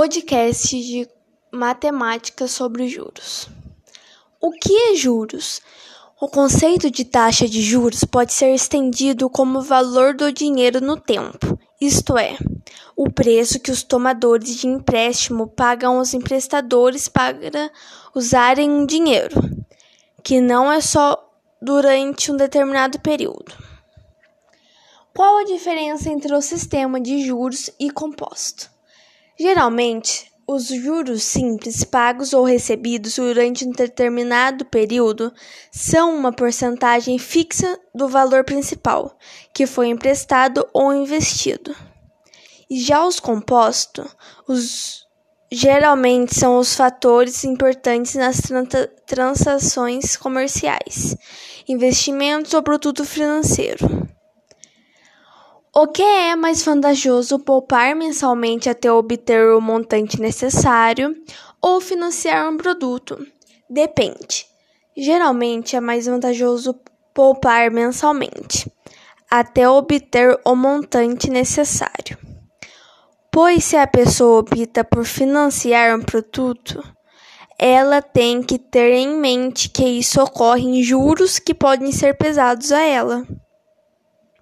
podcast de matemática sobre juros. O que é juros? O conceito de taxa de juros pode ser estendido como valor do dinheiro no tempo, isto é, o preço que os tomadores de empréstimo pagam aos emprestadores para usarem um dinheiro, que não é só durante um determinado período. Qual a diferença entre o sistema de juros e composto? Geralmente, os juros simples pagos ou recebidos durante um determinado período são uma porcentagem fixa do valor principal que foi emprestado ou investido. E já os compostos, os geralmente são os fatores importantes nas transações comerciais, investimentos ou produto financeiro. O que é mais vantajoso poupar mensalmente até obter o montante necessário ou financiar um produto? Depende. Geralmente é mais vantajoso poupar mensalmente até obter o montante necessário. Pois se a pessoa opta por financiar um produto, ela tem que ter em mente que isso ocorre em juros que podem ser pesados a ela.